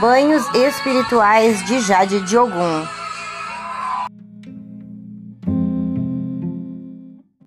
Banhos espirituais de Jade de